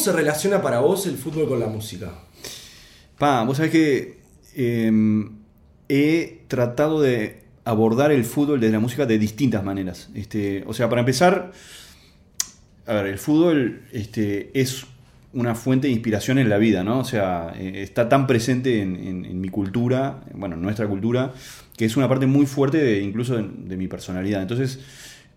Se relaciona para vos el fútbol con la música? Pa, vos sabés que em, he tratado de abordar el fútbol desde la música de distintas maneras. Este, o sea, para empezar, a ver, el fútbol este, es una fuente de inspiración en la vida, ¿no? O sea, eh, está tan presente en, mi cultura, bueno, en nuestra cultura, que es una parte muy fuerte de, incluso de mi personalidad. Entonces,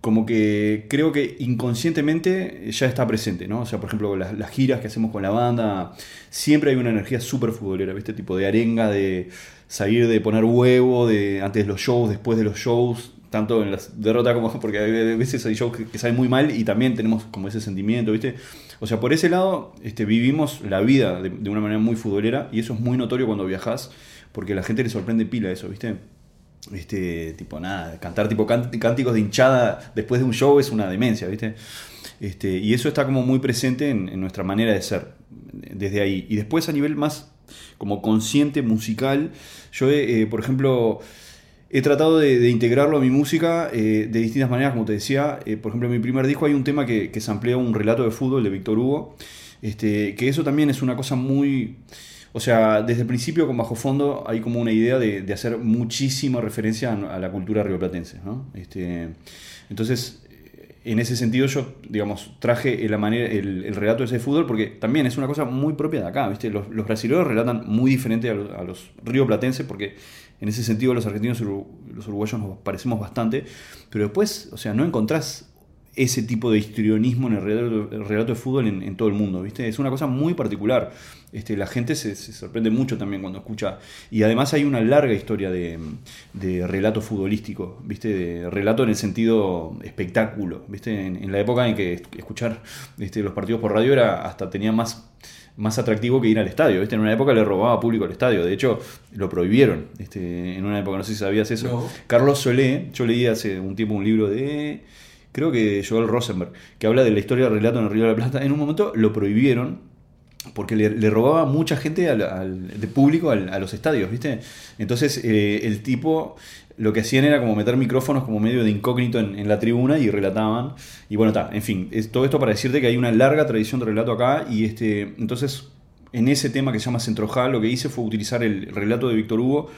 como que creo que inconscientemente ya está presente, ¿no? O sea, por ejemplo, las, giras que hacemos con la banda, siempre hay una energía súper futbolera, ¿viste? Tipo de arenga, de salir de poner huevo, de antes de los shows, después de los shows, tanto en las derrotas como porque a veces hay shows que, que salen muy mal y también tenemos como ese sentimiento, ¿viste? O sea, por ese lado este, vivimos la vida de, de una manera muy futbolera y eso es muy notorio cuando viajas porque a la gente le sorprende pila eso, ¿viste? Este, tipo, nada, cantar tipo cánticos de hinchada después de un show es una demencia, ¿viste? Este, y eso está como muy presente en, nuestra manera de ser, desde ahí. Y después a nivel más como consciente musical, yo, eh, por ejemplo, he tratado de, de integrarlo a mi música eh, de distintas maneras, como te decía. Eh, por ejemplo, en mi primer disco hay un tema que, que samplea un relato de fútbol de Víctor Hugo, este, que eso también es una cosa muy... O sea, desde el principio con Bajo Fondo hay como una idea de, hacer muchísima referencia a, la cultura rioplatense, ¿no? Este, entonces, en ese sentido yo, digamos, traje la manera, el, el relato de ese fútbol porque también es una cosa muy propia de acá, ¿viste? Los, los brasileños relatan muy diferente a, los- a los rioplatenses porque en ese sentido los argentinos y los uruguayos nos parecemos bastante, pero después, o sea, no encontrás ese tipo de histrionismo en el relato, el relato de fútbol en, en todo el mundo, ¿viste? Es una cosa muy particular. Este, la gente se, se sorprende mucho también cuando escucha. Y además hay una larga historia de, de relato futbolístico, ¿viste? De relato en el sentido espectáculo, ¿viste? En, en la época en que escuchar este, los partidos por radio era hasta tenía más más atractivo que ir al estadio, ¿viste? En una época le robaba público al estadio, de hecho lo prohibieron, este, en una época, no sé si sabías eso. No. Carlos Solé, yo leí hace un tiempo un libro de, creo que Joel Rosenberg, que habla de la historia del relato en el Río de la Plata. En un momento lo prohibieron porque le, robaba mucha gente al, al- de público al- a los estadios, ¿viste? Entonces eh, el tipo lo que hacían era como meter micrófonos como medio de incógnito en, en la tribuna y relataban. Y bueno, está, en fin, todo esto para decirte que hay una larga tradición de relato acá y este, entonces en ese tema que se llama Centrojal lo que hice fue utilizar el relato de Víctor Hugo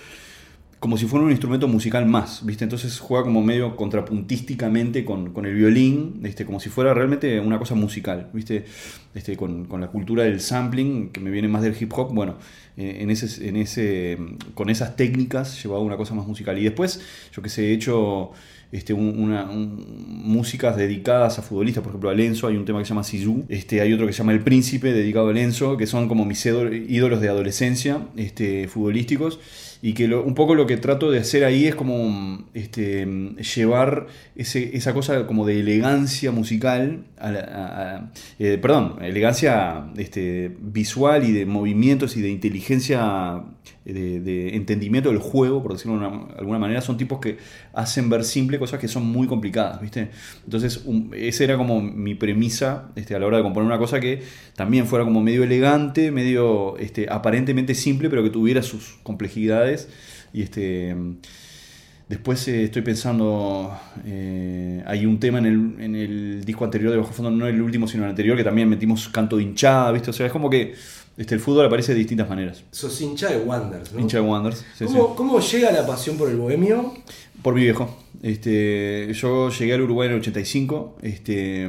como si fuera un instrumento musical más, ¿viste? Entonces juega como medio contrapuntísticamente con, con el violín, este, como si fuera realmente una cosa musical, ¿viste? Este, con, con la cultura del sampling, que me viene más del hip hop, bueno, eh, en ese, en ese, con esas técnicas llevaba una cosa más musical. Y después, yo que sé, he hecho este, un- una, un- músicas dedicadas a futbolistas, por ejemplo, a Lenzo, hay un tema que se llama Sisu, este, hay otro que se llama El Príncipe, dedicado a Lenzo, que son como mis ídolo- ídolos de adolescencia, este, futbolísticos, y que un poco lo que trato de hacer ahí es como este, llevar ese- esa cosa como de elegancia musical, eh, perdón, elegancia este, visual y de movimientos y de inteligencia, de, entendimiento del juego, por decirlo de una- alguna manera, son tipos que hacen ver simple cosas que son muy complicadas, ¿viste? Entonces, esa era como mi premisa este, a la hora de componer una cosa que también fuera como medio elegante, medio aparentemente simple, pero que tuviera sus complejidades. Y este. Después eh, estoy pensando, eh, hay un tema en el, en el disco anterior de Bajo Fondo, no el último, sino el anterior, que también metimos canto de hinchada, ¿viste? O sea, es como que Este, el fútbol aparece de distintas maneras. Sos hincha de Wanderers, ¿no? Hincha de Wanderers. sí, ¿Cómo, sí. cómo llega la pasión por el bohemio? Por mi viejo. Este, yo llegué al Uruguay en el 85. Este,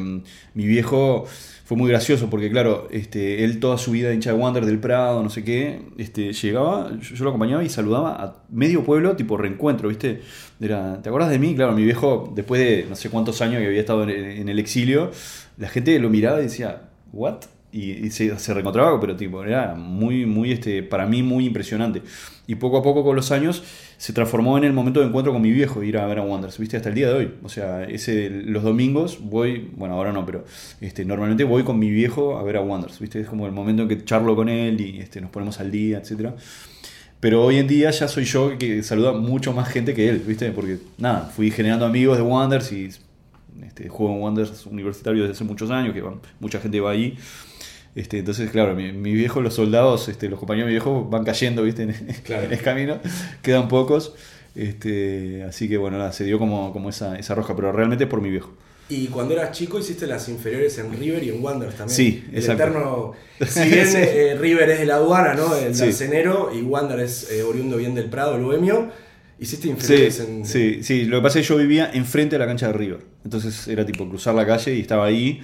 mi viejo fue muy gracioso porque, claro, este, él toda su vida hincha de Wander del Prado, no sé qué, este, llegaba, yo, yo lo acompañaba y saludaba a medio pueblo, tipo reencuentro, ¿viste? Era, ¿Te acordás de mí? Claro, mi viejo, después de no sé cuántos años que había estado en, en el exilio, la gente lo miraba y decía, ¿what? Y, y se, se reencontraba, pero tipo, era muy, muy, este, para mí muy impresionante. Y poco a poco con los años se transformó en el momento de encuentro con mi viejo, ir a ver a Wanderers, ¿viste? Hasta el día de hoy. O sea, ese, los domingos voy, bueno, ahora no, pero este, normalmente voy con mi viejo a ver a Wanderers, ¿viste? Es como el momento en que charlo con él y este, nos ponemos al día, etcétera. Pero hoy en día ya soy yo que saluda mucho más gente que él, ¿viste? Porque, nada, fui generando amigos de Wanderers y este, juego en Wanderers universitario desde hace muchos años, que van- mucha gente va ahí. Este, entonces, claro, mi, mi viejo, los soldados, este, los compañeros de mi viejo van cayendo, ¿viste? En, Claro. en el camino, quedan pocos. Este, así que bueno, nada, se dio como, como esa, esa roja, pero realmente por mi viejo. Y cuando eras chico hiciste las inferiores en River y en Wanderers también. Sí, El exacto. eterno. Si bien Sí. eh, River es de la aduana, ¿no? El Sí. arcenero, y Wanderers es eh, oriundo bien del Prado, el bohemio. Hiciste Sí, inferiores en. sí, sí, lo que pasa es que yo vivía enfrente de la cancha de River. Entonces era tipo cruzar la calle y estaba ahí.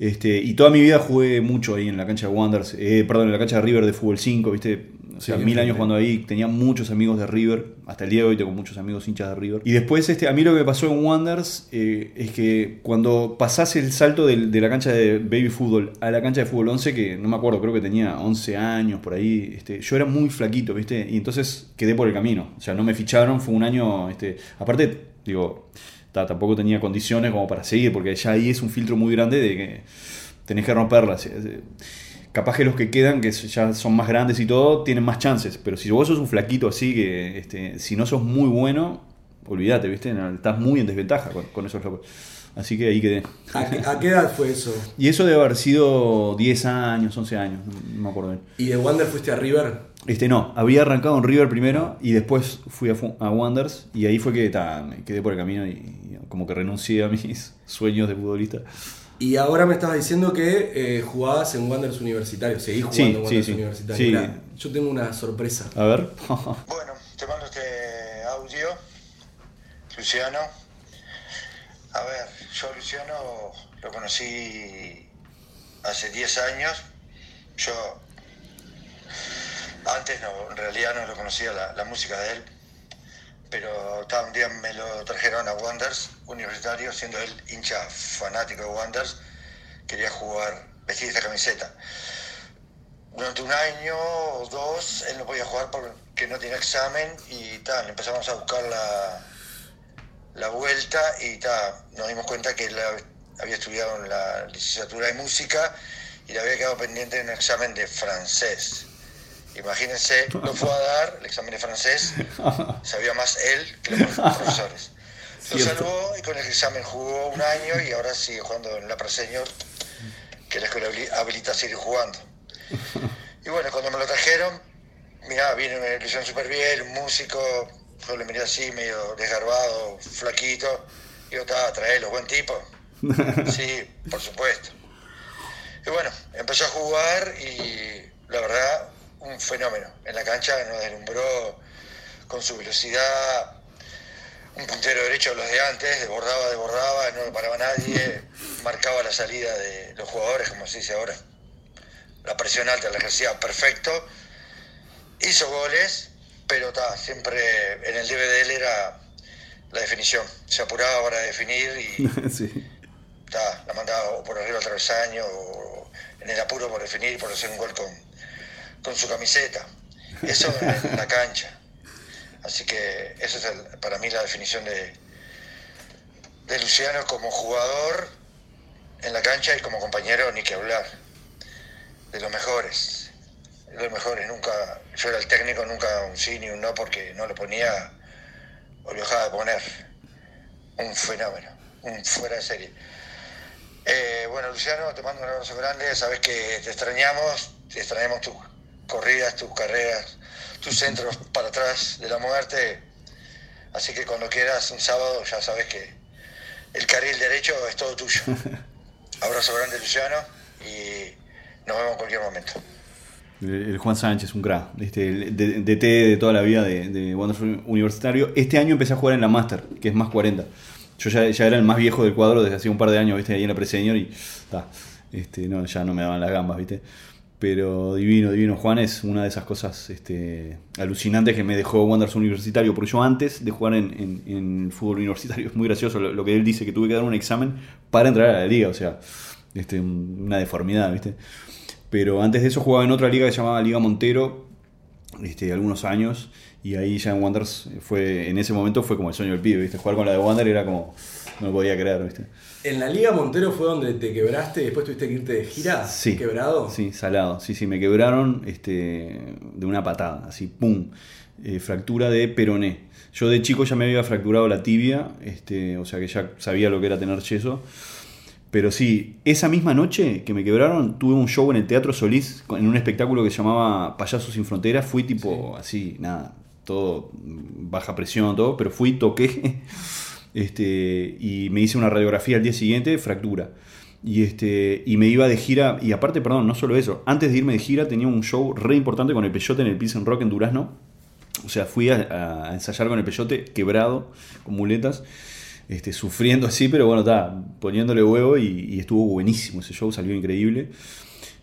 Este, y toda mi vida jugué mucho ahí en la cancha de Wanderers, eh, perdón, en la cancha de River de fútbol 5, ¿viste? O sea, Sí, mil años sí. jugando ahí, tenía muchos amigos de River, hasta el día de hoy tengo muchos amigos hinchas de River. Y después, este, a mí lo que me pasó en Wanderers eh, es que cuando pasás el salto del- de, la cancha de baby fútbol a la cancha de fútbol 11, que no me acuerdo, creo que tenía 11 años por ahí, este, yo era muy flaquito, ¿viste? Y entonces quedé por el camino. O sea, no me ficharon, fue un año, este, aparte, digo, tampoco tenía condiciones como para seguir, porque ya ahí es un filtro muy grande de que tenés que romperlas. Eh, Capaz que los que quedan, que ya son más grandes y todo, tienen más chances. Pero si vos sos un flaquito así, que este, si no sos muy bueno, olvídate, ¿viste? Estás muy en desventaja con, con esos locos. Así que ahí quedé. ¿A, qué- a qué edad fue eso? Y eso debe haber sido 10 años, 11 años, no, me acuerdo bien. ¿Y de Wander fuiste a River? Este no, había arrancado en River primero y después fui a, a Wanderers y ahí fue que ta, me quedé por el camino y, y como que renuncié a mis sueños de futbolista. Y ahora me estabas diciendo que eh, jugabas en Wanderers Universitario. Seguís jugando Sí, en Wanderers sí, sí. Universitario. Sí. Mirá, yo tengo una sorpresa. A ver. Bueno, te mando este audio, Luciano. A ver, yo Luciano lo conocí hace 10 años. Yo antes no, en realidad no lo conocía la, música de él, pero un día me lo trajeron a Wonders universitario, siendo él hincha fanático de Wonders, quería jugar, vestir esta camiseta. Durante un año o dos él no podía jugar porque no tenía examen y tal, empezamos a buscar la, la vuelta y ta, nos dimos cuenta que él había estudiado en la licenciatura de música y le había quedado pendiente de un examen de francés. Imagínense, lo fue a dar el examen de francés, sabía más él que los profesores. Lo salvó y con el examen jugó un año y ahora sigue jugando en la Preseñor, que la escuela habili- habilita a seguir jugando. Y bueno, cuando me lo trajeron, mirá, vino, me lo hicieron súper bien, un músico, yo le miré así, medio desgarbado, flaquito. Digo, está, traelo, buen tipo. Sí, por supuesto. Y bueno, empezó a jugar y la verdad, un fenómeno. En la cancha nos deslumbró con su velocidad, un puntero derecho de los de antes, desbordaba, desbordaba, no lo paraba nadie, marcaba la salida de los jugadores, como se dice ahora. La presión alta la ejercía perfecto, hizo goles, pero ta, siempre en el él era la definición. Se apuraba para definir y sí. ta, la mandaba o por arriba al travesaño o en el apuro por definir, por hacer un gol con, con su camiseta. Eso en la cancha. Así que eso es el- para mí la definición de, de Luciano como jugador en la cancha y como compañero, ni que hablar. De los mejores. Los mejores. Nunca, yo era el técnico, nunca un sí ni un no porque no lo ponía o lo dejaba de poner. Un fenómeno. Un fuera de serie. Eh, bueno, Luciano, te mando un abrazo grande. Sabes que te extrañamos, te extrañamos tus corridas, tus carreras, tus centros para atrás de la muerte. Así que cuando quieras un sábado, ya sabes que el carril derecho es todo tuyo. Abrazo grande, Luciano, y nos vemos en cualquier momento. El, el Juan Sánchez, un crack. Este, el de- DT de, toda la vida de, de Universitario. Este año empecé a jugar en la Master, que es más 40. Yo ya, era el más viejo del cuadro desde hace un par de años, ¿viste? Ahí en la Preseñor y este, no, ya no me daban las gambas, ¿viste? Pero divino, divino. Juan es una de esas cosas este, alucinantes que me dejó Wanderers Universitario. Porque yo antes de jugar en, en- fútbol universitario, es muy gracioso lo, que él dice, que tuve que dar un examen para entrar a la liga. O sea, este, un- una deformidad, ¿viste? Pero antes de eso jugaba en otra liga que se llamaba Liga Montero, este, algunos años. Y ahí ya en Wanderers fue, en ese momento fue como el sueño del pibe, ¿viste? Jugar con la de Wander era como, no lo podía creer, ¿viste? En la Liga Montero fue donde te quebraste y después tuviste que irte de gira. Sí. ¿Quebrado? Sí, salado. Sí, sí, me quebraron este, de una patada, así, pum. Eh, fractura de peroné. Yo de chico ya me había fracturado la tibia, este, o sea que ya sabía lo que era tener yeso. Pero sí, esa misma noche que me quebraron, tuve un show en el Teatro Solís, en un espectáculo que se llamaba Payasos sin Fronteras. Fui tipo así, nada, todo baja presión, todo, pero fui, toqué. Este, y me hice una radiografía al día siguiente, fractura. Y, este, y me iba de gira, y aparte, perdón, no solo eso, antes de irme de gira tenía un show re importante con el Peyote en el Pilsen Rock en Durazno. O sea, fui a, a ensayar con el Peyote quebrado, con muletas, este, sufriendo así, pero bueno, está, poniéndole huevo y, estuvo buenísimo ese show, salió increíble.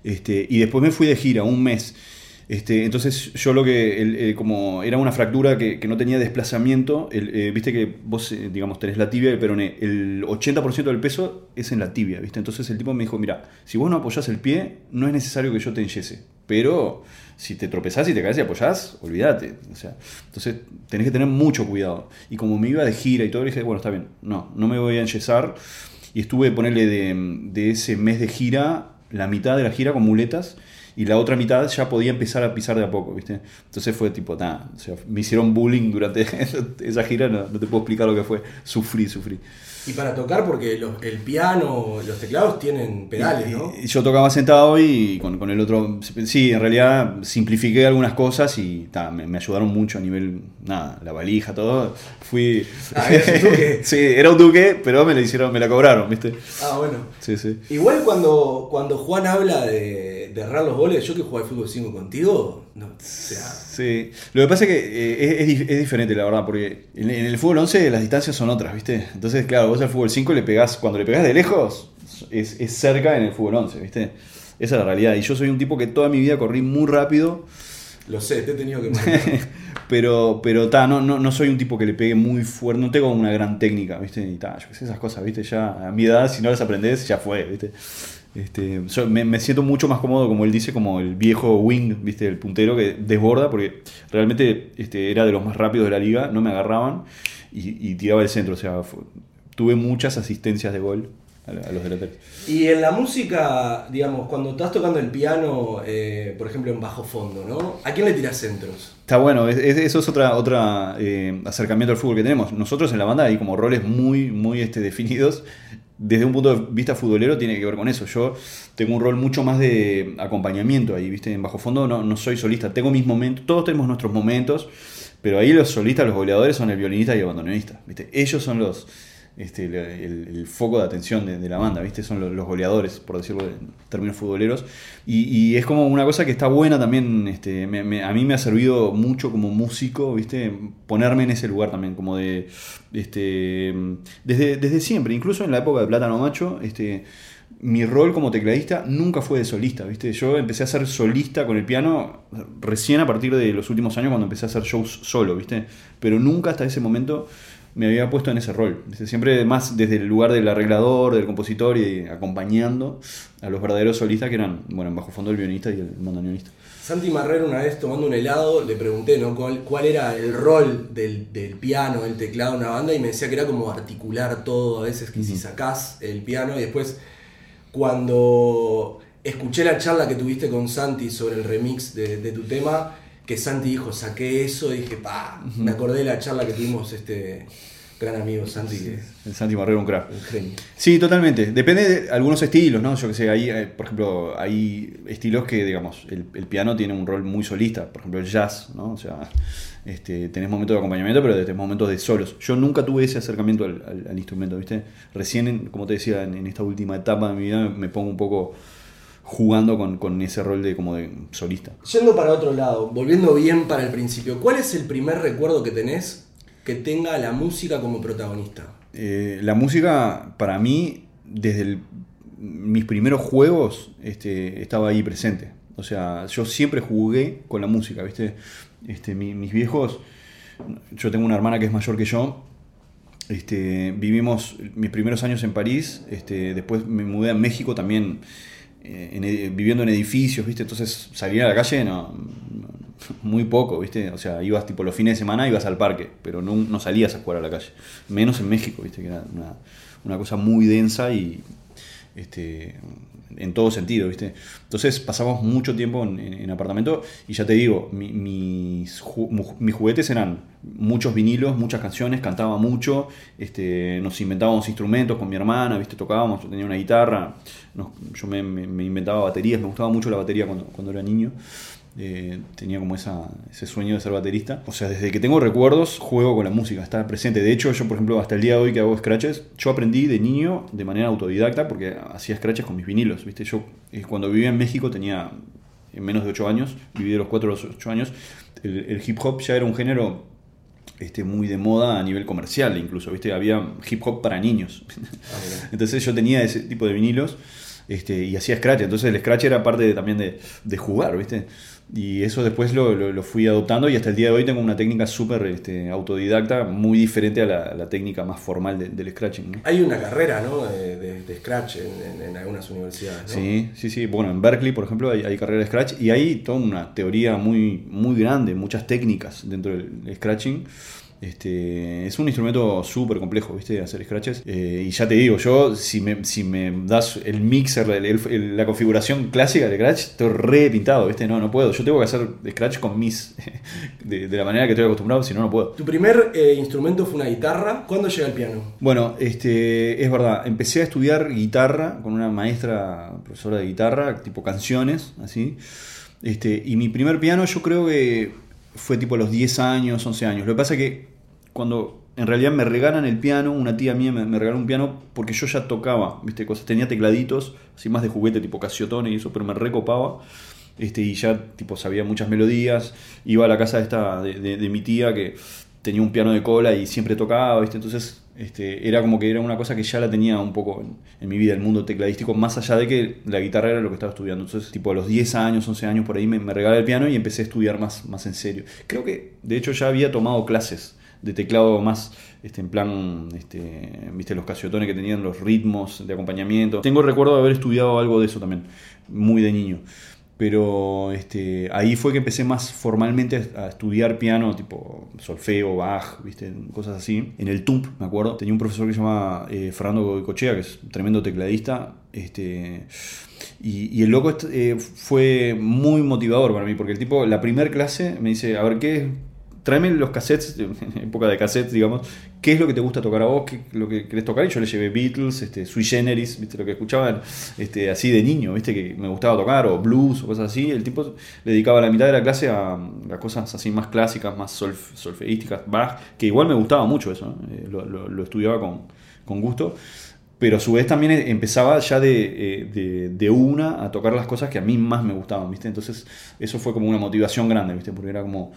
Este, y después me fui de gira, un mes. Este, entonces yo lo que, el- como era una fractura que, que no tenía desplazamiento, el- eh, viste que vos, eh, digamos, tenés la tibia y el el 80% del peso es en la tibia, viste. Entonces el tipo me dijo, mira, si vos no apoyás el pie, no es necesario que yo te enyese, pero si te tropezás y te caes y apoyás, olvídate. O sea, entonces tenés que tener mucho cuidado. Y como me iba de gira y todo, dije, bueno, está bien, no, no me voy a enyesar. Y estuve, ponerle de, de ese mes de gira, la mitad de la gira con muletas y la otra mitad ya podía empezar a pisar de a poco, ¿viste? Entonces fue tipo, nada, o sea, me hicieron bullying durante esa gira, no, no te puedo explicar lo que fue, sufrí, sufrí. Y para tocar, porque los- el piano, los teclados tienen pedales, ¿no? Y- y Yo tocaba sentado y con, con el otro, sí, en realidad simplifiqué algunas cosas y ta, me, me ayudaron mucho a nivel, nada, la valija, todo. Fui... Ah, un duque. sí, era un duque, pero me la hicieron, me la cobraron, ¿viste? Ah, bueno. Sí, sí. Igual cuando, cuando Juan habla de, de errar los goles, yo que jugué al fútbol 5 contigo, no, o sea, Sí, lo que pasa es que eh, es, es dif- es diferente, la verdad, porque en, en el fútbol 11 las distancias son otras, ¿viste? Entonces, claro, vos al fútbol 5 le pegás, cuando le pegás de lejos, es, es cerca en el fútbol 11, ¿viste? Esa es la realidad. Y yo soy un tipo que toda mi vida corrí muy rápido, lo sé, te he tenido que pero, pero ta, no, no, no soy un tipo que le pegue muy fuerte, no tengo una gran técnica, ¿viste? Y ta, yo qué sé, esas cosas, ¿viste? Ya a mi edad, si no las aprendés, ya fue, ¿viste? Este, yo me, me siento mucho más cómodo, como él dice, como el viejo wing, ¿viste? El puntero que desborda, porque realmente este, era de los más rápidos de la liga, no me agarraban y, y tiraba el centro, o sea, fue- tuve muchas asistencias de gol a, a los delanteros. Y en la música, digamos, cuando estás tocando el piano, eh, por ejemplo, en bajo fondo, ¿no? ¿A quién le tiras centros? Está bueno, es- es- eso es otra, otra eh, acercamiento al fútbol que tenemos. Nosotros en la banda hay como roles muy, muy este, definidos. Desde un punto de vista futbolero tiene que ver con eso. Yo tengo un rol mucho más de acompañamiento ahí, ¿viste? En bajo fondo no, no soy solista. Tengo mis momentos, todos tenemos nuestros momentos, pero ahí los solistas, los goleadores son el violinista y el bandoneonista, ¿viste? Ellos son los, este, el, foco de atención de, la banda, ¿viste? Son los, goleadores, por decirlo en términos futboleros. Y, es como una cosa que está buena también, este, a mí me ha servido mucho como músico, ¿viste? Ponerme en ese lugar también, como de, este, desde, desde siempre, incluso en la época de Plátano Macho, este, mi rol como tecladista nunca fue de solista, ¿viste? Yo empecé a ser solista con el piano recién a partir de los últimos años cuando empecé a hacer shows solo, ¿viste? Pero nunca hasta ese momento me había puesto en ese rol. Siempre más desde el lugar del arreglador, del compositor y acompañando a los verdaderos solistas que eran, bueno, en bajo fondo el violinista y el bandoneonista. Santi Marrero una vez tomando un helado le pregunté ¿no? cuál, cuál era el rol del, del piano, del teclado en una banda y me decía que era como articular todo, a veces que si sacás el piano y después cuando escuché la charla que tuviste con Santi sobre el remix de, de tu tema, que Santi dijo, saqué eso, y dije, pa, me acordé de la charla que tuvimos este gran amigo Santi, El Santi Marrero, un crack. un. Sí, totalmente. Depende de algunos estilos, ¿no? Yo que sé, hay, eh, por ejemplo, hay estilos que, digamos, el, el piano tiene un rol muy solista. Por ejemplo, el jazz, ¿no? O sea, este, tenés momentos de acompañamiento, pero tenés momentos de solos. Yo nunca tuve ese acercamiento al, al- al instrumento, ¿viste? Recién, como te decía, en, en esta última etapa de mi vida me pongo un poco jugando con, con ese rol de como de solista. Yendo para otro lado, volviendo bien para el principio, ¿cuál es el primer recuerdo que tenés que tenga la música como protagonista? Eh, la música, para mí, desde el- mis primeros juegos, este, estaba ahí presente. O sea, yo siempre jugué con la música, ¿viste? Este, mi- mis viejos, yo tengo una hermana que es mayor que yo. Este, vivimos mis primeros años en París, este, después me mudé a México también, ed- viviendo en edificios, ¿viste? Entonces salir a la calle no- muy poco, ¿viste? O sea, ibas tipo los fines de semana, ibas al parque, pero no, no salías a jugar a la calle. Menos en México, ¿viste? Que era una, una cosa muy densa y este, en todo sentido, ¿viste? Entonces pasamos mucho tiempo en, en- en apartamento y ya te digo, mi- mis, mis juguetes eran muchos vinilos, muchas canciones, cantaba mucho, este, nos inventábamos instrumentos con mi hermana, ¿viste? Tocábamos, yo tenía una guitarra, nos- yo me, me- me inventaba baterías, me gustaba mucho la batería cuando, cuando era niño. Eh, tenía como esa, ese sueño de ser baterista. O sea, desde que tengo recuerdos, juego con la música, está presente. De hecho, yo, por ejemplo, hasta el día de hoy que hago scratches, yo aprendí de niño de manera autodidacta porque hacía scratches con mis vinilos. ¿viste? Yo, eh, cuando vivía en México, tenía eh, menos de 8 años, viví de los 4 a los 8 años. El, el hip hop ya era un género este, muy de moda a nivel comercial, incluso. ¿viste? Había hip hop para niños. Entonces yo tenía ese tipo de vinilos este, y hacía scratch. Entonces el scratch era parte de- también de, de jugar, ¿viste? Y eso después lo, lo- lo fui adoptando y hasta el día de hoy tengo una técnica súper este, autodidacta, muy diferente a la, a la técnica más formal de- del scratching. ¿no? Hay una carrera, ¿no? De, de- de Scratch en, en- en algunas universidades, ¿no? Sí, sí, sí. Bueno, en Berkeley, por ejemplo, hay, hay carrera de Scratch y hay toda una teoría muy, muy grande, muchas técnicas dentro del Scratching. Este, es un instrumento súper complejo, ¿viste? Hacer scratches. Eh, y ya te digo, yo, si me, si me das el mixer, el- el- la configuración clásica del scratch, estoy re pintado, ¿viste? No, no puedo. Yo tengo que hacer scratch con mis. de, de la manera que estoy acostumbrado, si no, no puedo. Tu primer eh, instrumento fue una guitarra. ¿Cuándo llega el piano? Bueno, este, es verdad, empecé a estudiar guitarra con una maestra, profesora de guitarra, tipo canciones, así. Este, y mi primer piano yo creo que fue tipo a los 10 años, 11 años. Lo que pasa es que cuando en realidad me regalan el piano, una tía mía me, regaló un piano porque yo ya tocaba, ¿viste? Cosas, tenía tecladitos, así más de juguete, tipo Casiotone y eso, pero me recopaba. Este, y ya tipo sabía muchas melodías. Iba a la casa de, de- de mi tía que tenía un piano de cola y siempre tocaba, ¿viste? Entonces este, era como que era una cosa que ya la tenía un poco en, mi vida, el mundo tecladístico, más allá de que la guitarra era lo que estaba estudiando. Entonces, tipo a los 10 años, 11 años por ahí me, me regalé el piano y empecé a estudiar más, más en serio. Creo que, de hecho, ya había tomado clases de teclado más este, en plan, este, viste, los casiotones que tenían los ritmos de acompañamiento. Tengo recuerdo de haber estudiado algo de eso también, muy de niño. Pero este, ahí fue que empecé más formalmente a estudiar piano, tipo solfeo, Bach, ¿viste? cosas así. En el TUMP, me acuerdo, tenía un profesor que se llama eh, Fernando Goicochea, que es un tremendo tecladista. Este, y, el loco eh, fue muy motivador para mí, porque el tipo, la primera clase me dice, a ver, ¿qué? Tráeme los cassettes, época de cassettes, digamos, ¿qué es lo que te gusta tocar a vos? ¿Qué lo que querés tocar? Y yo le llevé Beatles, este, Sui Generis, ¿viste? Lo que escuchaban este, así de niño, ¿viste? Que me gustaba tocar, o blues, o cosas así. El tipo le dedicaba la mitad de la clase a, a cosas así más clásicas, más solf- solfeísticas, Bach, que igual me gustaba mucho eso, eh, lo, lo- lo estudiaba con, con gusto. Pero a su vez también empezaba ya de, eh, de, de una a tocar las cosas que a mí más me gustaban, ¿viste? Entonces eso fue como una motivación grande, ¿viste? Porque era como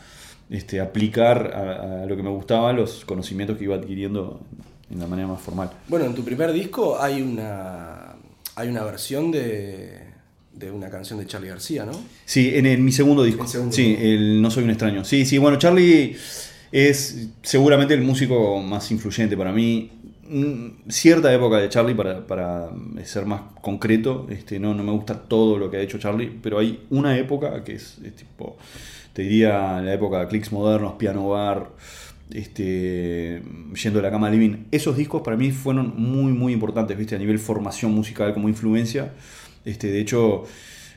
este, aplicar a, a lo que me gustaba los conocimientos que iba adquiriendo en la manera más formal. Bueno, en tu primer disco hay una, hay una versión de, de una canción de Charlie García, ¿no? Sí, en, el- mi segundo disco. Segundo, sí, ¿no? el No Soy un extraño. Sí, sí, bueno, Charlie es seguramente el músico más influyente para mí. Mm, Cierta época de Charlie, para, para ser más concreto, este, no, no me gusta todo lo que ha hecho Charlie, pero hay una época que es, es tipo, diría la época de clics modernos, piano bar, este, yendo de la cama al living. Esos discos para mí fueron muy, muy importantes, ¿viste? A nivel formación musical como influencia. Este, de hecho,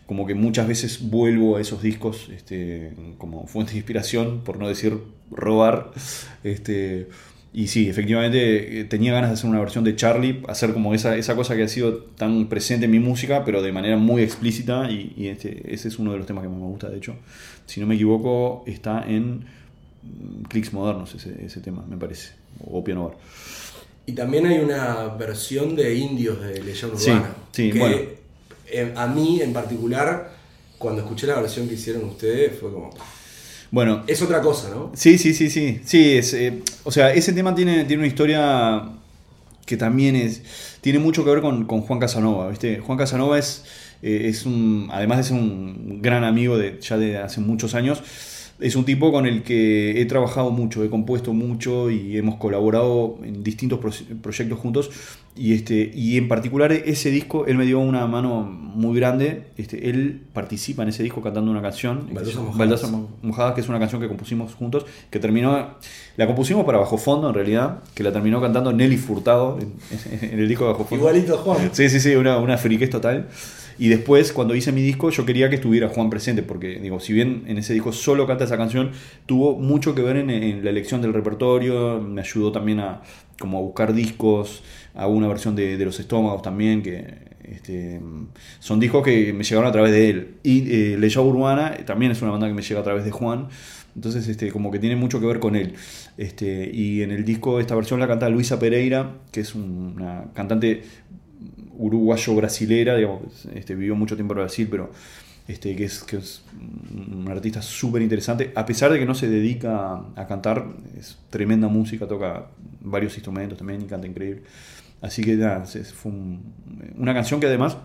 como que muchas veces vuelvo a esos discos este, como fuente de inspiración, por no decir robar. Este, y sí, efectivamente eh, tenía ganas de hacer una versión de Charlie, hacer como esa, esa cosa que ha sido tan presente en mi música, pero de manera muy explícita. Y, y este, ese es uno de los temas que más me gusta, de hecho. Si no me equivoco, está en mm, Clicks Modernos ese, ese tema, me parece. O Piano Bar. Y también hay una versión de Indios de Leyenda Sí, Urbana. sí, que bueno. eh, a mí en particular, cuando escuché la versión que hicieron ustedes, fue como... Bueno, Es otra cosa, ¿no? Sí, sí, sí, sí. Sí, es, eh, o sea, ese tema tiene, tiene una historia que también es, tiene mucho que ver con, con Juan Casanova, ¿viste? Juan Casanova es, eh, es un, además de ser un gran amigo de, ya de hace muchos años, es un tipo con el que he trabajado mucho, he compuesto mucho y hemos colaborado en distintos pro- proyectos juntos. Y, este, y en particular ese disco, él me dio una mano muy grande. Este, él participa en ese disco cantando una canción. llama mojadas. Que es una canción que compusimos juntos, que terminó, la compusimos para Bajo Fondo en realidad, que la terminó cantando Nelly Furtado en, en el disco de Bajo Fondo. Igualito Juan. Sí, sí, sí, una, una friquez total. Y después, cuando hice mi disco, yo quería que estuviera Juan presente, porque, digo, si bien en ese disco solo canta esa canción, tuvo mucho que ver en, la elección del repertorio, me ayudó también a, como a buscar discos, a una versión de, de Los Estómagos también, que este, son discos que me llegaron a través de él. Y eh, Urbana también es una banda que me llega a través de Juan. Entonces, este, como que tiene mucho que ver con él. Este, y en el disco, esta versión la canta Luisa Pereira, que es un- una cantante uruguayo-brasilera, digamos, este, vivió mucho tiempo en Brasil, pero este, que, es, que es un artista súper interesante, a pesar de que no se dedica a cantar, es tremenda música, toca varios instrumentos también y canta increíble. Así que nada, fue un- una canción que además,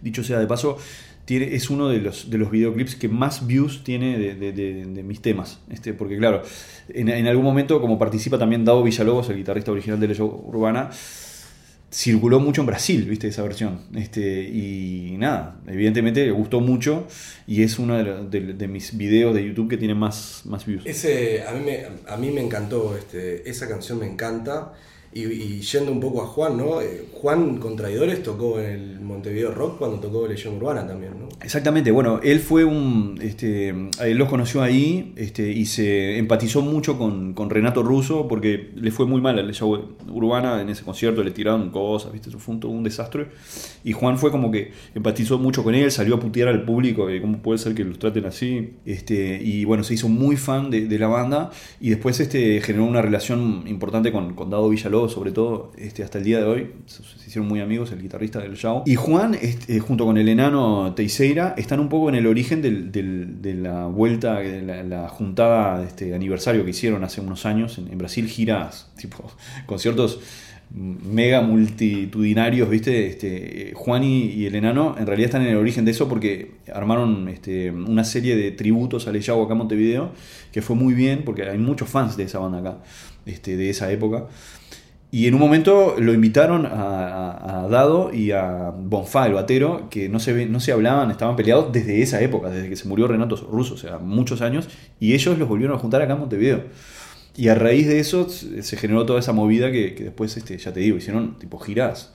dicho sea de paso, tiene, es uno de los, de los videoclips que más views tiene de, de- de- de mis temas. Este, porque claro, en, algún momento, como participa también Davo Villalobos, el guitarrista original de Leyenda Urbana, circuló mucho en Brasil, viste, esa versión. Este, y nada, evidentemente le gustó mucho y es uno de, de- de mis videos de YouTube que tiene más, más views. Ese, a mí me, a mí me encantó, este, esa canción me encanta. Y, y yendo un poco a Juan, ¿no? Eh, Juan con Traidores tocó en el Montevideo Rock cuando tocó Legión Urbana también, ¿no? Exactamente, bueno, él fue un. Este, él los conoció ahí este, y se empatizó mucho con, con Renato Russo porque le fue muy mal a show urbana en ese concierto, le tiraron cosas, ¿viste? Eso fue un, un desastre. Y Juan fue como que empatizó mucho con él, salió a putear al público, que cómo puede ser que los traten así. Este, y bueno, se hizo muy fan de, de la banda y después este, generó una relación importante con, con Dado Villalobos, sobre todo este, hasta el día de hoy. Se, hicieron muy amigos, el guitarrista del show. Y Juan, este, junto con el enano Teixeira, están un poco en el origen de la vuelta, de la, juntada este, aniversario que hicieron hace unos años en, Brasil, giras, tipo conciertos mega multitudinarios, ¿viste? Este, eh, Juan y, el enano en realidad están en el origen de eso porque armaron este, una serie de tributos a Leyau acá en Montevideo, que fue muy bien porque hay muchos fans de esa banda acá, este, de esa época. Y en un momento lo invitaron a, a- Dado y a Bonfá, el batero, que no se, no se hablaban, estaban peleados desde esa época, desde que se murió Renato Russo, o sea, muchos años, y ellos los volvieron a juntar acá en Montevideo. Y a raíz de eso se generó toda esa movida que, que después, este, ya te digo, hicieron tipo giras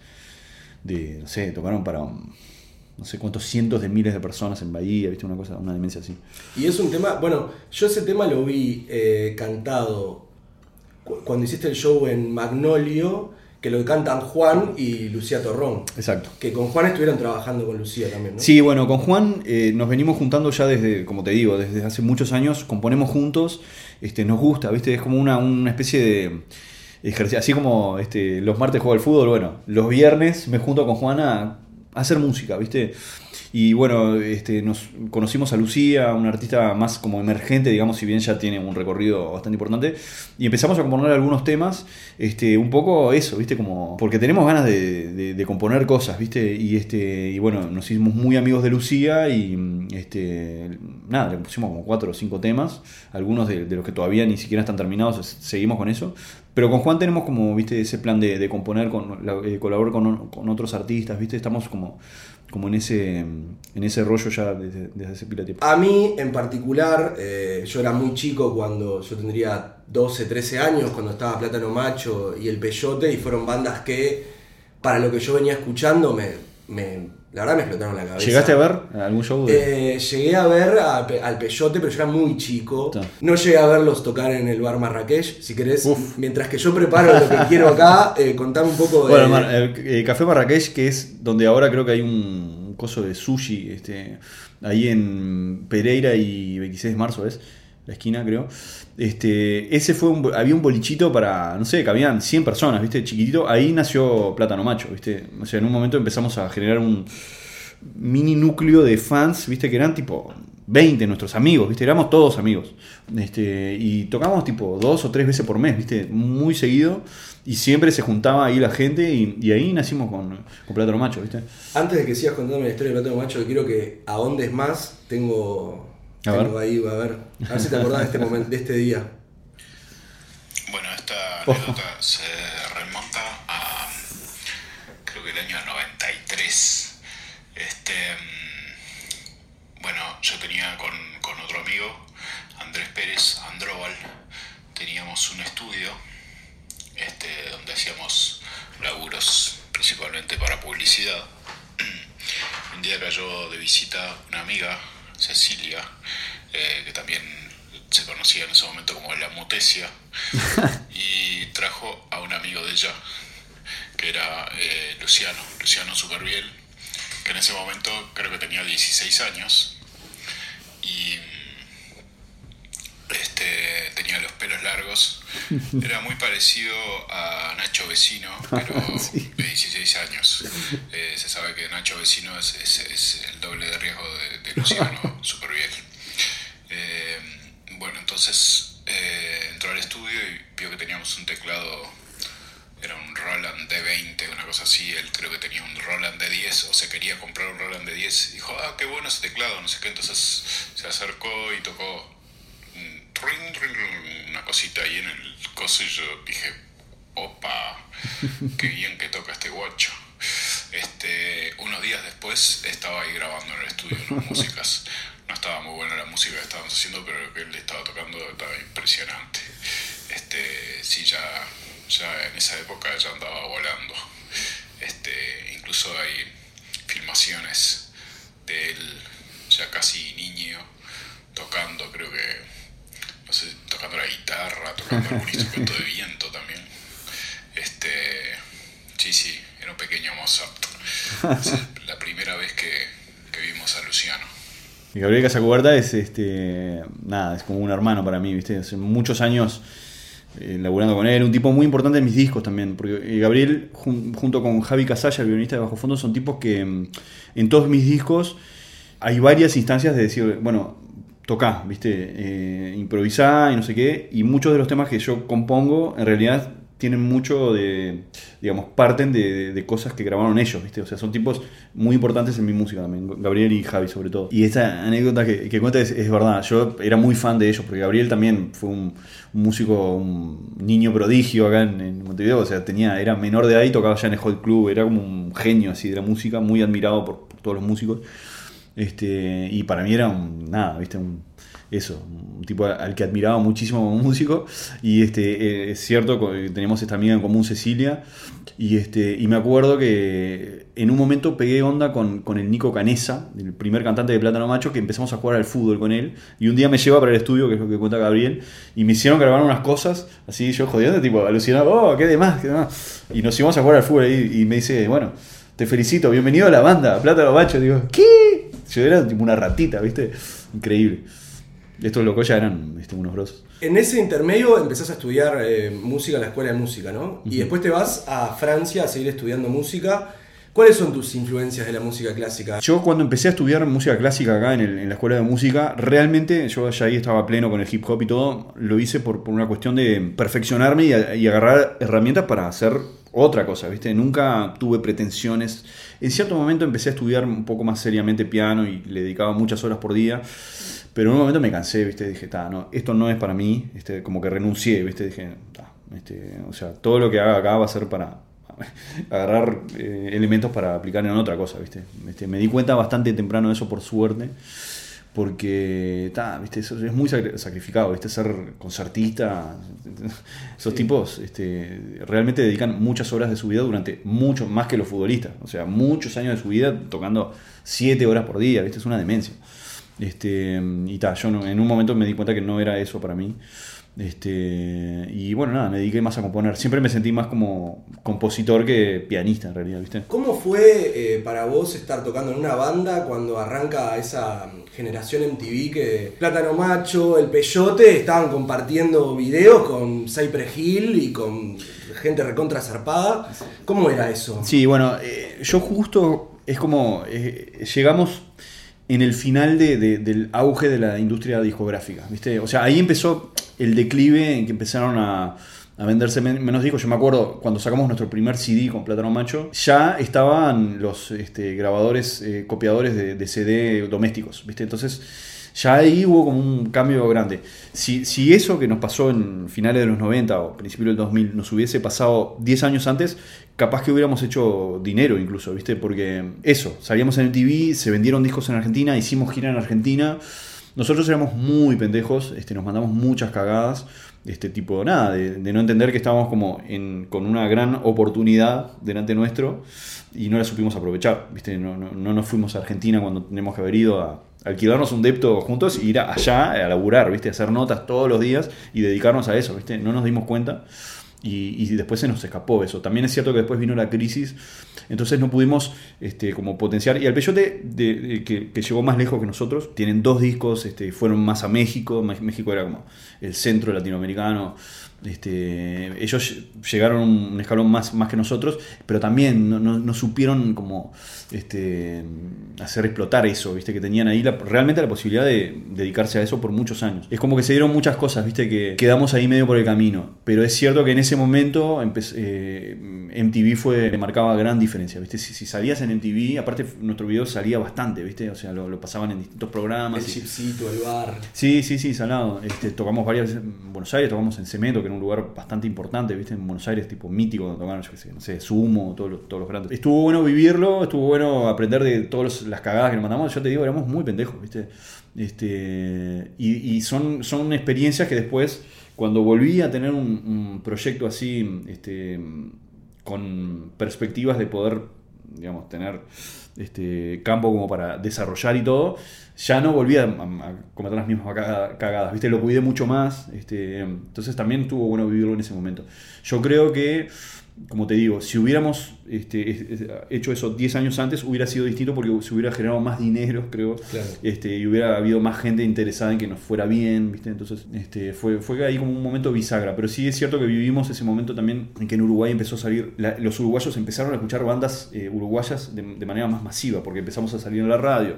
de, no sé, tocaron para no sé cuántos cientos de miles de personas en Bahía, viste, una cosa, una demencia así. Y es un tema, bueno, yo ese tema lo vi eh, cantado cuando hiciste el show en Magnolio, que lo cantan Juan y Lucía Torrón. Exacto. Que con Juan estuvieron trabajando con Lucía también, ¿no? Sí, bueno, con Juan eh, nos venimos juntando ya desde, como te digo, desde hace muchos años, componemos juntos, este, nos gusta, ¿viste? Es como una, una especie de ejercicio, así como este, los martes juego al fútbol, bueno, los viernes me junto con Juan a, a hacer música, ¿viste? Y bueno, este, nos conocimos a Lucía, una artista más como emergente, digamos, si bien ya tiene un recorrido bastante importante, y empezamos a componer algunos temas, este, un poco eso, ¿viste? Como, porque tenemos ganas de, de- componer cosas, ¿viste? Y, este, y bueno, nos hicimos muy amigos de Lucía y este, nada, le pusimos como cuatro o cinco temas, algunos de, los que todavía ni siquiera están terminados, seguimos con eso. Pero con Juan tenemos como, viste, ese plan de, de componer, con, la- eh, colaborar con, con otros artistas, viste, estamos como, como en ese en ese rollo ya desde, desde hace pila tiempo. A mí en particular, eh, yo era muy chico cuando yo tendría 12, 13 años, cuando estaba Plátano Macho y El Peyote, y fueron bandas que, para lo que yo venía escuchando, me- la verdad me explotaron la cabeza. ¿Llegaste a ver algún show de.? Eh, llegué a ver a Pe- al Peyote, pero yo era muy chico. No llegué a verlos tocar en el bar Marrakech. Si querés, Uf. mientras que yo preparo lo que quiero acá, eh, contame un poco de. Bueno, el, eh, Café Marrakech, que es donde ahora creo que hay un, un coso de sushi, este, ahí en Pereira y 26 de marzo, ¿ves? La esquina, creo. Este, ese fue un, había un bolichito para, no sé, que habían 100 personas, ¿viste? Chiquitito. Ahí nació Plátano Macho, ¿viste? O sea, en un momento empezamos a generar un, mini núcleo de fans, viste, que eran tipo 20 nuestros amigos, viste, éramos todos amigos. Este, y tocábamos tipo dos o tres veces por mes, viste, muy seguido. Y siempre se juntaba ahí la gente y, ahí nacimos con, Plátano Macho, viste. Antes de que sigas contando la historia de Plátano Macho, quiero que ahondes más. Tengo, A ver. ahí, a ver, a ver si te acordás de este momento, de este día. Bueno, esta anécdota se remonta a creo que el año 93. Este, mm, bueno, yo tenía con, con otro amigo, Andrés Pérez Andróbal, teníamos un estudio este, donde hacíamos laburos principalmente para publicidad. Un día cayó de visita una amiga, Cecilia, eh, que también se conocía en ese momento como la Mutesia, y trajo a un amigo de ella, que era eh, Luciano, Luciano Superviel, que en ese momento creo que tenía 16 años, y este, tenía los pelos largos, era muy parecido a Nacho Vecino, pero Sí. de 16 años. Eh, se sabe que Nacho Vecino es, es- es el doble de riesgo de, de Luciano Superviel. Eh, bueno, entonces eh, entró al estudio y vio que teníamos un teclado, era un Roland D20, una cosa así. Él creo que tenía un Roland D10 o se quería comprar un Roland D10. Dijo, ah, qué bueno ese teclado, no sé qué. Entonces se acercó y tocó una cosita ahí en el coso y yo dije, opa, qué bien que toca este guacho. Este, unos días después estaba ahí grabando en el estudio unas músicas. No estaba muy buena la música que estábamos haciendo, pero lo que él estaba tocando estaba impresionante. Este, sí, ya, ya en esa época ya andaba volando. Este, incluso hay filmaciones de él ya casi niño tocando, creo que, no sé, tocando la guitarra, tocando algún instrumento de viento también. Este, sí, sí, era un pequeño Mozart. Es la primera vez que, que vimos a Luciano. Y Gabriel Casacuberta es este. Nada, es como un hermano para mí, ¿viste? Hace muchos años eh, laburando con él, un tipo muy importante en mis discos también. Porque eh, Gabriel, jun- junto con Javi Casalla, el violinista de Bajo Fondo, son tipos que mm, en todos mis discos hay varias instancias de decir, bueno, tocá, ¿viste? Eh, improvisá y no sé qué. Y muchos de los temas que yo compongo, en realidad tienen mucho de, digamos, parten de, cosas que grabaron ellos, ¿viste? O sea, son tipos muy importantes en mi música también, Gabriel y Javi sobre todo. Y esta anécdota que, que cuenta es, verdad, yo era muy fan de ellos, porque Gabriel también fue un, músico, un niño prodigio acá en, Montevideo, o sea, tenía, era menor de edad y tocaba ya en el Hot Club, era como un genio así de la música, muy admirado por todos los músicos. Este, y para mí era un, nada, ¿viste? Un, eso, un tipo al que admiraba muchísimo como músico. Y este, eh, es cierto, teníamos esta amiga en común, Cecilia. Y, este, y me acuerdo que en un momento pegué onda con, con el Nico Canesa, el primer cantante de Plátano Macho, que empezamos a jugar al fútbol con él. Y un día me lleva para el estudio, que es lo que cuenta Gabriel, y me hicieron grabar unas cosas, así yo jodiendo, tipo alucinado, oh, qué demás, qué demás. Y nos íbamos a jugar al fútbol ahí, y me dice, bueno, te felicito, bienvenido a la banda, Plátano Macho. Digo, ¿qué? Yo era tipo una ratita, ¿viste? Increíble. Estos locos ya eran ¿viste? unos grosos. En ese intermedio empezás a estudiar eh, música en la escuela de música, ¿no? Y después te vas a Francia a seguir estudiando música. ¿Cuáles son tus influencias de la música clásica? Yo cuando empecé a estudiar música clásica acá en, el- en la escuela de música, realmente yo ya ahí estaba pleno con el hip hop y todo, lo hice por, por una cuestión de perfeccionarme y, a- y agarrar herramientas para hacer otra cosa, ¿viste? Nunca tuve pretensiones. En cierto momento empecé a estudiar un poco más seriamente piano y le dedicaba muchas horas por día, pero en un momento me cansé, ¿viste? Dije, "Ta, no, esto no es para mí, este, como que renuncié, ¿viste? Dije, "Ta, este, o sea, todo lo que haga acá va a ser para agarrar eh, elementos para aplicar en otra cosa, ¿viste? Este, me di cuenta bastante temprano de eso por suerte, porque ta, ¿viste? Eso es muy sacri- sacrificado, ¿viste? Ser concertista, esos tipos este, realmente dedican muchas horas de su vida durante mucho más que los futbolistas, o sea, muchos años de su vida tocando siete horas por día, ¿viste? Es una demencia. Este, y ta, yo no- en un momento me di cuenta que no era eso para mí. Este, y bueno, nada, me dediqué más a componer. Siempre me sentí más como compositor que pianista en realidad, ¿viste? ¿Cómo fue eh, para vos estar tocando en una banda cuando arranca esa generación MTV que Plátano Macho, El Peyote estaban compartiendo videos con Cypress Hill y con gente recontra zarpada? ¿Cómo era eso? Sí, bueno, eh, yo justo es como, eh, llegamos en el final de- de- del auge de la industria discográfica, ¿viste? O sea, ahí empezó el declive en que empezaron a, venderse men- menos discos. Yo me acuerdo cuando sacamos nuestro primer CD con Plátano Macho, ya estaban los este, grabadores, eh, copiadores de, de CD domésticos, ¿viste? Entonces, ya ahí hubo como un cambio grande. Si, si eso que nos pasó en finales de los 90 o principios del 2000 nos hubiese pasado 10 años antes, capaz que hubiéramos hecho dinero incluso, ¿viste? Porque eso, salíamos en el TV, se vendieron discos en Argentina, hicimos gira en Argentina. Nosotros éramos muy pendejos, este, nos mandamos muchas cagadas, este tipo, nada, de, de no entender que estábamos como en, con una gran oportunidad delante nuestro y no la supimos aprovechar, ¿viste? No, no, no nos fuimos a Argentina cuando tenemos que haber ido a alquilarnos un depto juntos y ir allá a laburar, ¿viste? A hacer notas todos los días y dedicarnos a eso, ¿viste? No nos dimos cuenta y, después se nos escapó eso. También es cierto que después vino la crisis, entonces no pudimos este, como potenciar. Y al Peyote, de, que, llegó más lejos que nosotros, tienen dos discos, este, fueron más a México, México era como el centro latinoamericano. Este, ellos llegaron un escalón más, más que nosotros, pero también no, no- no supieron como este, hacer explotar eso, viste que tenían ahí la- realmente la posibilidad de dedicarse a eso por muchos años. Es como que se dieron muchas cosas, viste que quedamos ahí medio por el camino, pero es cierto que en ese momento eh, MTV fue marcaba gran diferencia, viste si, si salías en MTV, aparte nuestro video salía bastante, viste, o sea lo, lo pasaban en distintos El programas. y- chipsito, el bar. Sí, sí, sí, salado. Este, tocamos varias veces en Buenos Aires, tocamos en Cemento, que era un lugar bastante importante, ¿viste? En Buenos Aires, tipo mítico, donde tocaron, yo qué sé, no sé, Sumo, todos los, todos los grandes. Estuvo bueno vivirlo, estuvo bueno aprender de todas las cagadas que nos mandamos. Yo te digo, éramos muy pendejos, ¿viste? Este, y y son, son experiencias que después, cuando volví a tener un, un proyecto así, este, con perspectivas de poder, digamos, tener este campo como para desarrollar y todo, ya no volví a, a- cometer las mismas caga- cagadas, ¿viste? Lo cuidé mucho más, este, entonces también estuvo bueno vivirlo en ese momento. Yo creo que, como te digo, si hubiéramos este, es- es- hecho eso 10 años antes, hubiera sido distinto porque se hubiera generado más dinero, creo, Claro. este, y hubiera habido más gente interesada en que nos fuera bien, ¿viste? Entonces, este, fue, fue ahí como un momento bisagra. Pero sí es cierto que vivimos ese momento también en que en Uruguay empezó a salir, la- los uruguayos empezaron a escuchar bandas eh, uruguayas de, de manera más masiva, porque empezamos a salir en la radio,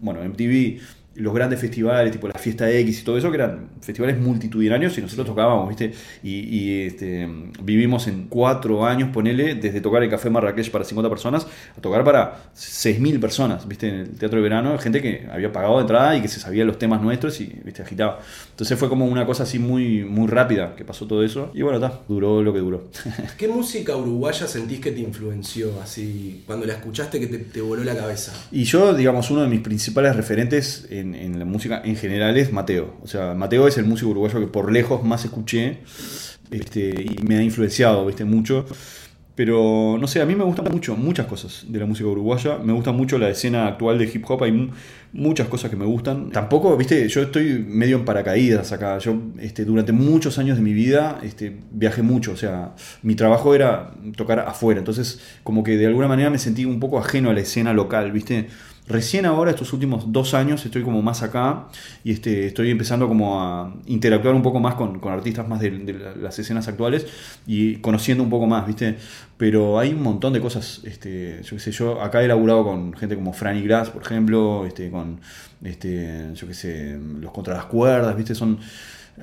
bueno, MTV, los grandes festivales, tipo la Fiesta X y todo eso, que eran festivales multitudinarios y nosotros tocábamos, ¿viste? Y, y, este, vivimos en cuatro años, ponele, desde tocar el Café Marrakech para 50 personas a tocar para 6.000 personas, ¿viste? En el Teatro de Verano, gente que había pagado de entrada y que se sabía los temas nuestros y, ¿viste? Agitaba. Entonces fue como una cosa así muy, muy rápida que pasó todo eso y bueno, está, duró lo que duró. ¿Qué música uruguaya sentís que te influenció así cuando la escuchaste que te, te voló la cabeza? Y yo, digamos, uno de mis principales referentes en, la música en general es Mateo. O sea, Mateo es el músico uruguayo que por lejos más escuché este, y me ha influenciado, viste, mucho. Pero, no sé, a mí me gustan mucho, muchas cosas de la música uruguaya. Me gusta mucho la escena actual de hip hop. Muchas cosas que me gustan. Tampoco, viste, yo estoy medio en paracaídas acá. Yo, este, durante muchos años de mi vida, este, viajé mucho. O sea, mi trabajo era tocar afuera. Entonces, como que de alguna manera me sentí un poco ajeno a la escena local, viste. Recién ahora, estos últimos dos años, estoy como más acá y este, estoy empezando como a interactuar un poco más con, con artistas más de, de la- las escenas actuales y conociendo un poco más, ¿viste? Pero hay un montón de cosas, este, yo qué sé, yo acá he laburado con gente como Franny Glass, por ejemplo, este, con, este, yo qué sé, los contra las cuerdas, ¿viste? Son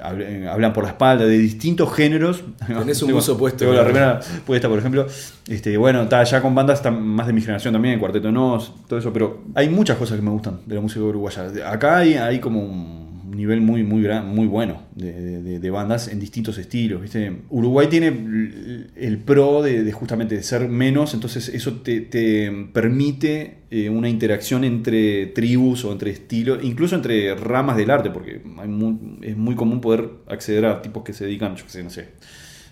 habl- hablan por la espalda de distintos géneros. Tenés un Tengo- buzo puesto, tengo la remera puesta, por ejemplo. Este, bueno, está ya con bandas más de mi generación también, Cuarteto Nos, todo eso, pero hay muchas cosas que me gustan de la música uruguaya. Acá hay, hay como un nivel muy, muy, muy bueno de, de- bandas en distintos estilos. ¿viste? Uruguay tiene el, pro de, justamente de ser menos, entonces eso te, te permite eh, una interacción entre tribus o entre estilos, incluso entre ramas del arte, porque es muy común poder acceder a tipos que se dedican, yo qué sé, no sé,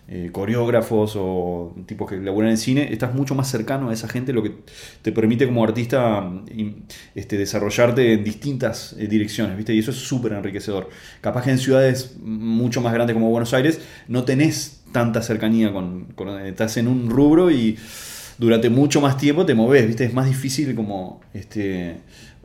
eh, coreógrafos o tipos que laburan en cine, estás mucho más cercano a esa gente, lo que te permite como artista mm, este, desarrollarte en distintas eh, direcciones, ¿viste? Y eso es súper enriquecedor. Capaz que en ciudades mucho más grandes como Buenos Aires no tenés tanta cercanía con, con- estás en un rubro y durante mucho más tiempo te moves, ¿viste? Es más difícil como, este,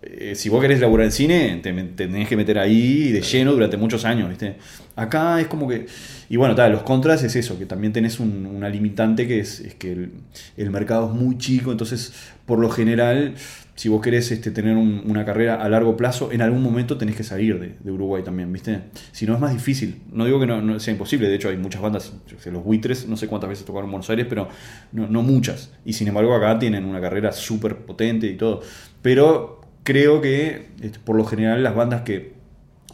eh, si vos querés laburar en cine, te, te tenés que meter ahí de lleno durante muchos años, ¿viste? Acá es como que, y bueno, tal, los contras es eso, que también tenés un- una limitante que es, es que el, el mercado es muy chico, entonces, por lo general, si vos querés este, tener un- una carrera a largo plazo, en algún momento tenés que salir de, de Uruguay también, ¿viste? Si no es más difícil. No digo que no, no sea imposible, de hecho hay muchas bandas, los buitres, no sé cuántas veces tocaron en Buenos Aires, pero no, no muchas. Y sin embargo acá tienen una carrera súper potente y todo. Pero creo que este, por lo general las bandas que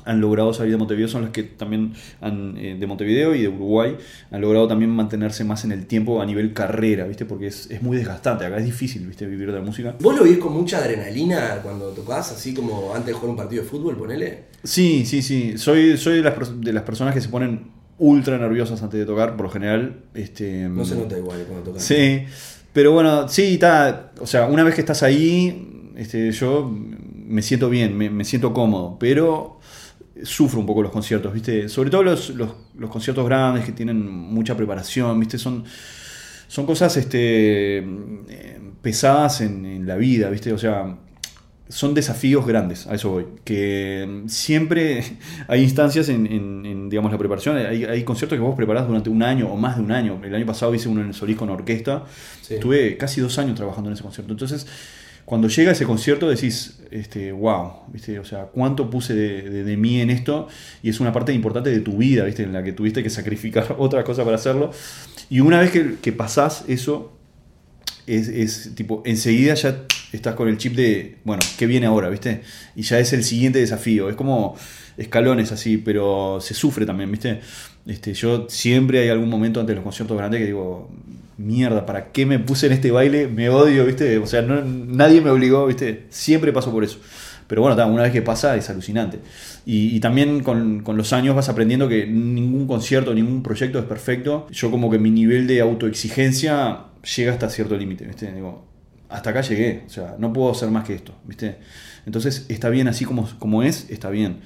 han logrado salir de Montevideo son las que también han, eh, de Montevideo y de Uruguay han logrado también mantenerse más en el tiempo a nivel carrera, ¿viste? Porque es, es muy desgastante, acá es difícil, ¿viste? Vivir de la música. ¿Vos lo vís con mucha adrenalina cuando tocás, así como antes de jugar un partido de fútbol, ponele? Sí, sí, sí. Soy, soy de, las, de las personas que se ponen ultra nerviosas antes de tocar, por lo general. Este, No se nota igual cuando tocás. Sí, pero bueno, sí, está. O sea, una vez que estás ahí, este, yo me siento bien, me, me siento cómodo, pero sufro un poco los conciertos, ¿viste? Sobre todo los, los, los conciertos grandes que tienen mucha preparación, ¿viste? Son, son cosas este, pesadas en, en la vida, ¿viste? O sea, son desafíos grandes, a eso voy. Que siempre hay instancias en, en- en, digamos, la preparación. Hay, hay conciertos que vos preparás durante un año o más de un año. El año pasado hice uno en el Solís con orquesta. Sí. Estuve casi dos años trabajando en ese concierto. Entonces, cuando llega ese concierto decís, este, wow, ¿viste? O sea, cuánto puse de, de- mí en esto. Y es una parte importante de tu vida, ¿viste? En la que tuviste que sacrificar otra cosa para hacerlo. Y una vez que, que pasás eso, es, es tipo, enseguida ya estás con el chip de, bueno, ¿qué viene ahora, viste? Y ya es el siguiente desafío. Es como escalones así, pero se sufre también, viste. Este, yo siempre hay algún momento ante los conciertos grandes que digo, mierda, ¿para qué me puse en este baile? Me odio, viste. O sea, no- nadie me obligó, viste. Siempre paso por eso. Pero bueno, una vez que pasa es alucinante. Y, y también con, con los años vas aprendiendo que ningún concierto, ningún proyecto es perfecto. Yo como que mi nivel de autoexigencia llega hasta cierto límite, ¿viste? Digo, hasta acá llegué, o sea, no puedo hacer más que esto, ¿viste? Entonces está bien así como, como es, está bien.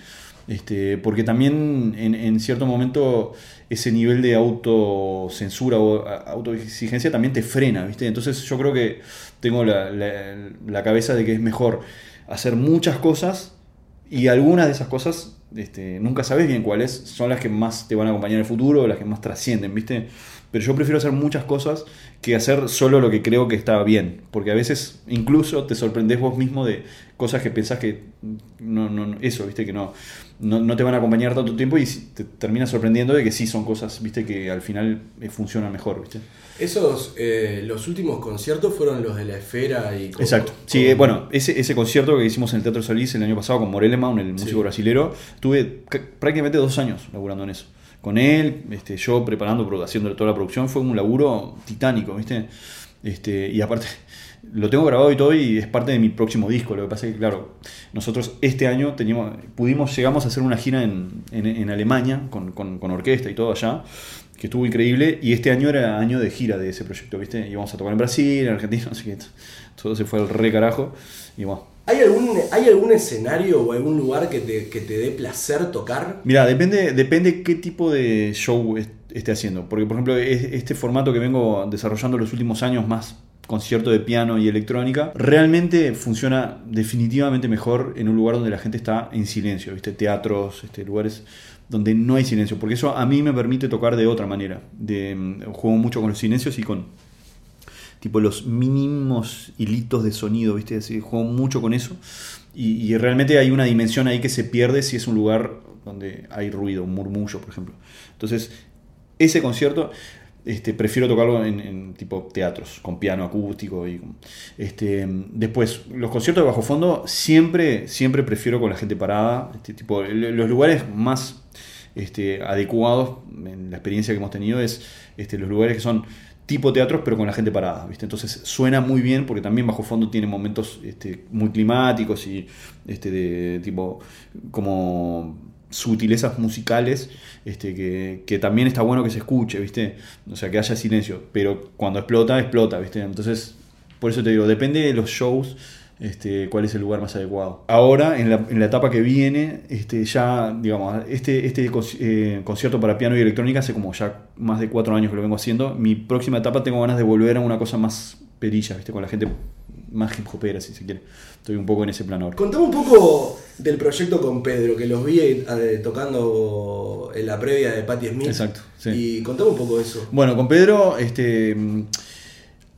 Este, porque también en, en cierto momento ese nivel de autocensura o autoexigencia también te frena, ¿viste? Entonces yo creo que tengo la, la- cabeza de que es mejor hacer muchas cosas y algunas de esas cosas este, nunca sabes bien cuáles son las que más te van a acompañar en el futuro, las que más trascienden, ¿viste? Pero yo prefiero hacer muchas cosas que hacer solo lo que creo que está bien. Porque a veces incluso te sorprendes vos mismo de cosas que pensás que no, no- eso, ¿viste? Que no, no, no te van a acompañar tanto tiempo y te terminas sorprendiendo de que sí son cosas, ¿viste? Que al final eh, funcionan mejor, ¿viste? Esos, eh, los últimos conciertos fueron los de la esfera y... con- Exacto. Sí, eh, bueno, ese, ese concierto que hicimos en el Teatro Solís el año pasado con Moreleman, el músico brasilero, tuve ca- prácticamente dos años laburando en eso. Con él, este, yo preparando, haciendo toda la producción, fue un laburo titánico, ¿viste? Este, y aparte, lo tengo grabado y todo y es parte de mi próximo disco. Lo que pasa es que, claro, nosotros este año teníamos, pudimos, llegamos a hacer una gira en, en- en Alemania con, con- con orquesta y todo allá, que estuvo increíble. Y este año era año de gira de ese proyecto, ¿viste? Íbamos a tocar en Brasil, en Argentina, así que todo se fue al re carajo. Y bueno. ¿Hay algún, ¿Hay algún escenario o algún lugar que te, que te dé placer tocar? Mira, depende, depende qué tipo de show est- esté haciendo. Porque, por ejemplo, es- este formato que vengo desarrollando los últimos años, más concierto de piano y electrónica, realmente funciona definitivamente mejor en un lugar donde la gente está en silencio, ¿viste? Teatros, este, lugares donde no hay silencio. Porque eso a mí me permite tocar de otra manera. Mm, juego mucho con los silencios y con tipo los mínimos hilitos de sonido, ¿viste? Así, juego mucho con eso. Y, y realmente hay una dimensión ahí que se pierde si es un lugar donde hay ruido, un murmullo, por ejemplo. Entonces, ese concierto este, prefiero tocarlo en, tipo teatros, con piano acústico. Y, este, después, los conciertos de bajo fondo siempre, siempre prefiero con la gente parada. Este, tipo, los lugares más este, adecuados en la experiencia que hemos tenido es este, los lugares que son tipo teatros pero con la gente parada, ¿viste? Entonces suena muy bien porque también bajo fondo tiene momentos este, muy climáticos y este, de tipo como sutilezas musicales este, que, que también está bueno que se escuche, ¿viste? O sea, que haya silencio, pero cuando explota, explota, ¿viste? Entonces, por eso te digo, depende de los shows este, cuál es el lugar más adecuado. Ahora, en la, en la etapa que viene, este, ya, digamos, este, este eh, concierto para piano y electrónica hace como ya más de cuatro años que lo vengo haciendo. Mi próxima etapa tengo ganas de volver a una cosa más perilla, ¿viste? Con la gente más hip hopera, si se quiere. Estoy un poco en ese plano ahora. Contame un poco del proyecto con Pedro, que los vi eh, tocando en la previa de Patti Smith. Exacto, sí. Y contame un poco de eso. Bueno, con Pedro, este,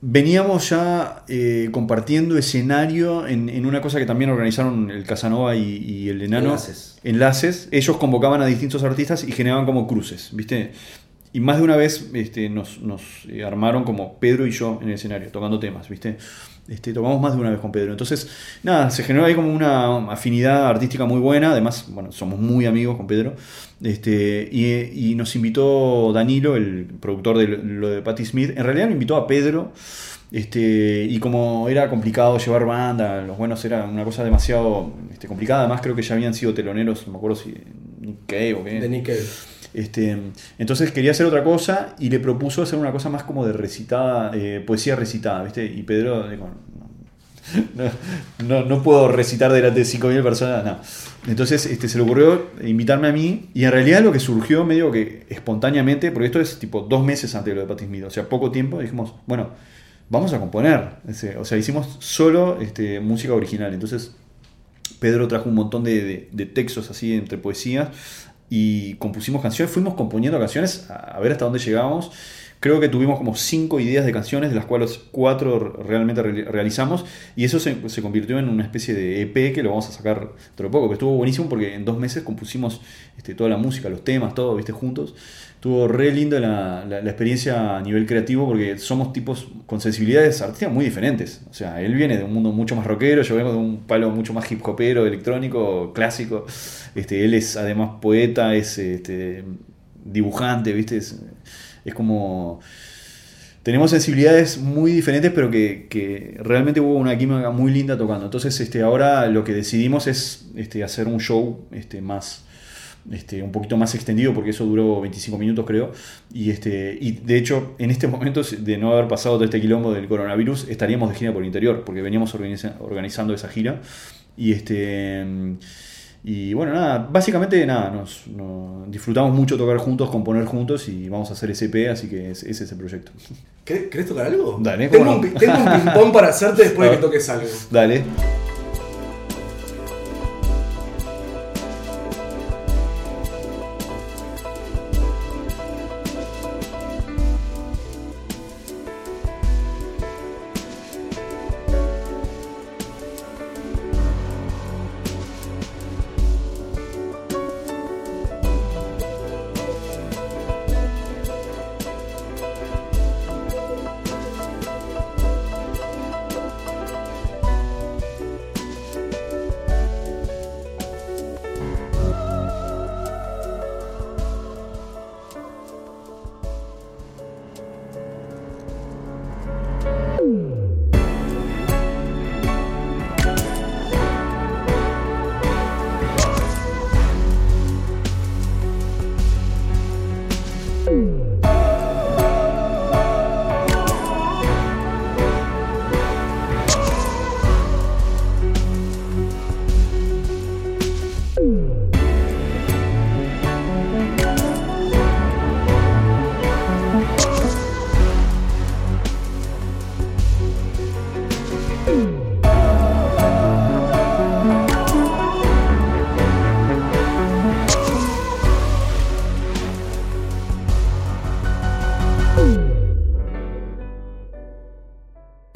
veníamos ya eh, compartiendo escenario en, en una cosa que también organizaron el Casanova y, y el Enano. Enlaces. Enlaces. Ellos convocaban a distintos artistas y generaban como cruces, ¿viste? Y más de una vez este, nos, nos, eh, armaron como Pedro y yo en el escenario, tocando temas, ¿viste? Este, tocamos más de una vez con Pedro. Entonces, nada, se generó ahí como una afinidad artística muy buena. Además, bueno, somos muy amigos con Pedro. Este, y, nos invitó Danilo, el productor de lo de Patti Smith. En realidad, nos invitó a Pedro. Este, y como era complicado llevar banda, los buenos era una cosa demasiado este, complicada. Además, creo que ya habían sido teloneros, no me acuerdo si Nick o qué. De Nick. Este, entonces quería hacer otra cosa y le propuso hacer una cosa más como de recitada, eh, poesía recitada, ¿viste? Y Pedro dijo, no, no, puedo recitar delante de 5.000 personas, no. Entonces este, se le ocurrió invitarme a mí y en realidad lo que surgió medio que espontáneamente, porque esto es tipo dos meses antes de lo de Patti Smith, o sea, poco tiempo, dijimos, bueno, vamos a componer. O sea, hicimos solo este, música original, entonces Pedro trajo un montón de, de textos así entre poesías y compusimos canciones, fuimos componiendo canciones a, ver hasta dónde llegábamos. Creo que tuvimos como cinco ideas de canciones, de las cuales cuatro realmente re- realizamos, y eso se, se convirtió en una especie de EP que lo vamos a sacar dentro de poco, que estuvo buenísimo porque en dos meses compusimos este, toda la música, los temas, todo, viste, juntos. Estuvo re lindo la, la- experiencia a nivel creativo porque somos tipos con sensibilidades artísticas muy diferentes. O sea, él viene de un mundo mucho más rockero, yo vengo de un palo mucho más hip hopero, electrónico, clásico. Este, él es además poeta, es este, dibujante, ¿viste? Es, es como... Tenemos sensibilidades muy diferentes, pero que, que realmente hubo una química muy linda tocando. Entonces, este, ahora lo que decidimos es este, hacer un show este, más, este, un poquito más extendido, porque eso duró 25 minutos, creo. Y, este, y de hecho, en este momento, de no haber pasado todo este quilombo del coronavirus, estaríamos de gira por el interior, porque veníamos organiza- organizando esa gira. Y este. Y bueno, nada, básicamente nada, nos, nos disfrutamos mucho tocar juntos, componer juntos y vamos a hacer ese EP, así que es- ese es el proyecto. ¿Querés, tocar algo? Dale, tengo, ¿cómo un, no? pi- tengo un ping-pong para hacerte después de que toques algo. Dale.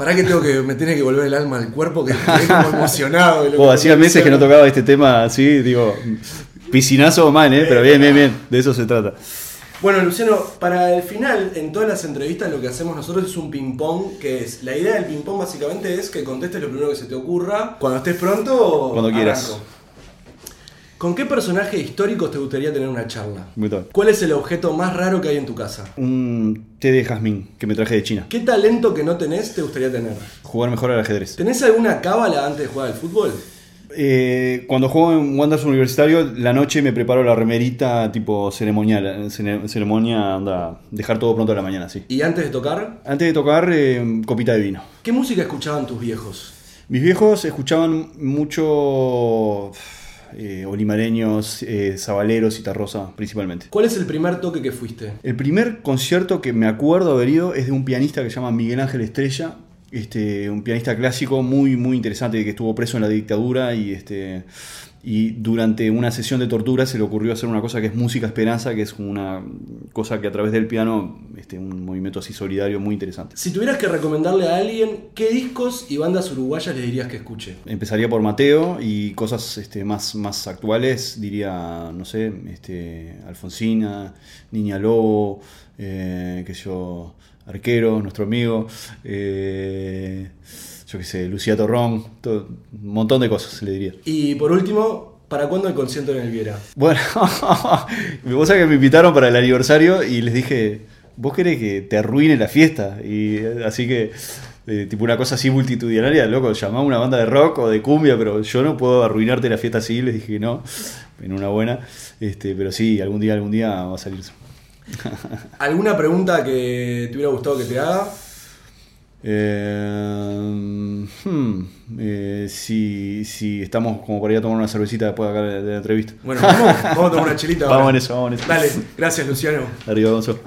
Pará que tengo que me tiene que volver el alma al cuerpo que estoy como emocionado. de lo Vos, que hacía meses que no tocaba este tema así, digo, piscinazo mal, ¿eh? Pero bien, bien, bien, de eso se trata. Bueno, Luciano, para el final, en todas las entrevistas lo que hacemos nosotros es un ping-pong, que es, la idea del ping-pong básicamente es que contestes lo primero que se te ocurra. Cuando estés pronto, Cuando quieras. ¿Con qué personaje histórico te gustaría tener una charla? ¿Cuál es el objeto más raro que hay en tu casa? Un té de jazmín que me traje de China. ¿Qué talento que no tenés te gustaría tener? Jugar mejor al ajedrez. ¿Tenés alguna cábala antes de jugar al fútbol? Eh, cuando juego en Wanderers Universitario, la noche me preparo la remerita tipo ceremonial. cere- Ceremonia, anda, dejar todo pronto a la mañana, sí. ¿Y antes de tocar? Antes de tocar, eh, copita de vino. ¿Qué música escuchaban tus viejos? Mis viejos escuchaban mucho eh, olimareños, eh, zabaleros y tarrosa principalmente. ¿Cuál es el primer toque que fuiste? El primer concierto que me acuerdo haber ido es de un pianista que se llama Miguel Ángel Estrella, este, un pianista clásico muy, muy interesante que estuvo preso en la dictadura y, este, y durante una sesión de tortura se le ocurrió hacer una cosa que es música esperanza, que es una cosa que a través del piano, este, un movimiento así solidario muy interesante. Si tuvieras que recomendarle a alguien, ¿qué discos y bandas uruguayas le dirías que escuche? Empezaría por Mateo y cosas este, más, más actuales, diría, no sé, este, Alfonsina, Niña Lobo, eh, que yo, Arquero, nuestro amigo, eh, yo qué sé, Lucía Torrón, todo, un montón de cosas le diría. Y por último, ¿para cuándo el concierto en el Viera? Bueno, vos sabés que me invitaron para el aniversario y les dije, vos querés que te arruine la fiesta. Y así que, eh, tipo una cosa así multitudinaria, loco, llamá a una banda de rock o de cumbia, pero yo no puedo arruinarte la fiesta así. Les dije que no, en una buena. Este, pero sí, algún día, algún día va a salir. ¿Alguna pregunta que te hubiera gustado que te haga? Eh, hmm, eh, si, si estamos como para ir a tomar una cervecita después de acá de la entrevista. Bueno, vamos, vamos a tomar una chelita ahora. Vamos en eso, vamos en eso. Dale, gracias Luciano. Arriba, Gonzo.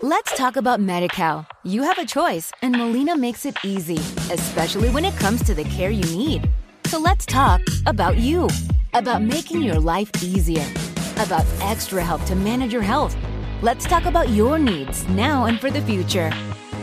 Let's talk about MediCal. You have a choice, and Molina makes it easy, especially when it comes to the care you need. So let's talk about you, about making your life easier, about extra help to manage your health. Let's talk about your needs now and for the future.